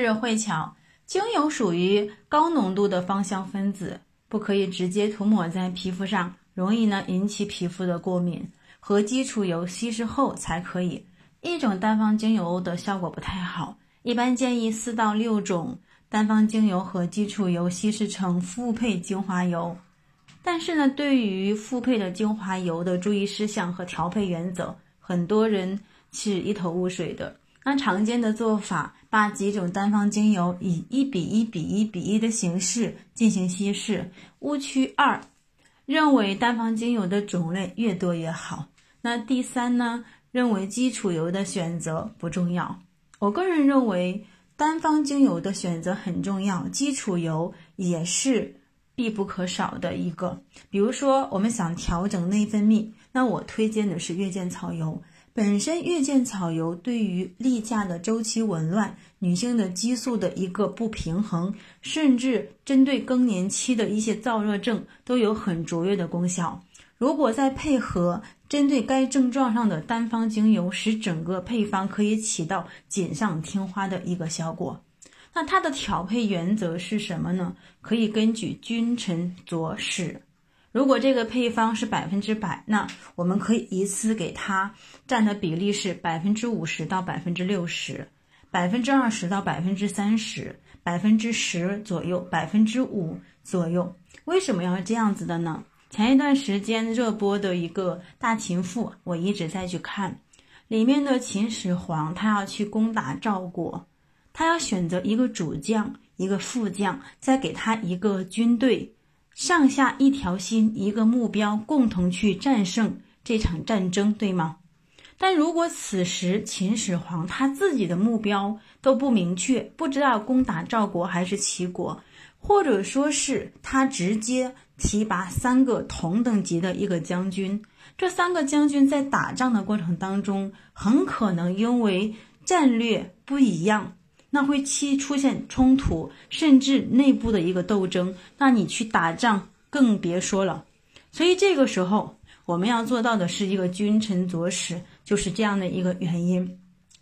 是慧巧，精油属于高浓度的芳香分子，不可以直接涂抹在皮肤上，容易呢引起皮肤的过敏。和基础油稀释后才可以。一种单方精油的效果不太好，一般建议四到六种单方精油和基础油稀释成复配精华油。但是呢，对于复配的精华油的注意事项和调配原则，很多人是一头雾水的。那常见的做法，把几种单方精油以一比一比一比一的形式进行稀释。误区二，认为单方精油的种类越多越好。那第三呢，认为基础油的选择不重要。我个人认为，单方精油的选择很重要，基础油也是。必不可少的一个，比如说我们想调整内分泌，那我推荐的是月见草油。本身月见草油对于例假的周期紊乱、女性的激素的一个不平衡，甚至针对更年期的一些燥热症都有很卓越的功效。如果再配合针对该症状上的单方精油，使整个配方可以起到锦上添花的一个效果。那它的调配原则是什么呢？可以根据君臣佐使。如果这个配方是百分之百，那我们可以一次给它占的比例是百分之五十到百分之六十，百分之二十到百分之三十，百分之十左右，百分之五左右。为什么要这样子的呢？前一段时间热播的一个大秦赋，我一直在去看，里面的秦始皇他要去攻打赵国。他要选择一个主将，一个副将，再给他一个军队，上下一条心，一个目标，共同去战胜这场战争，对吗？但如果此时秦始皇他自己的目标都不明确，不知道攻打赵国还是齐国，或者说是他直接提拔三个同等级的一个将军，这三个将军在打仗的过程当中，很可能因为战略不一样。那会期出现冲突，甚至内部的一个斗争，那你去打仗更别说了。所以这个时候我们要做到的是一个君臣佐使，就是这样的一个原因。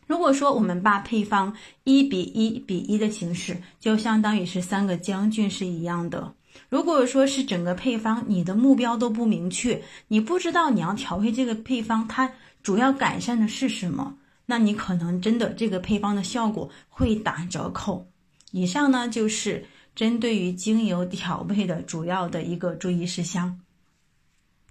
如果说我们把配方一比一比一的形式，就相当于是三个将军是一样的。如果说是整个配方你的目标都不明确，你不知道你要调配这个配方它主要改善的是什么。那你可能真的这个配方的效果会打折扣。以上呢就是针对于精油调配的主要的一个注意事项。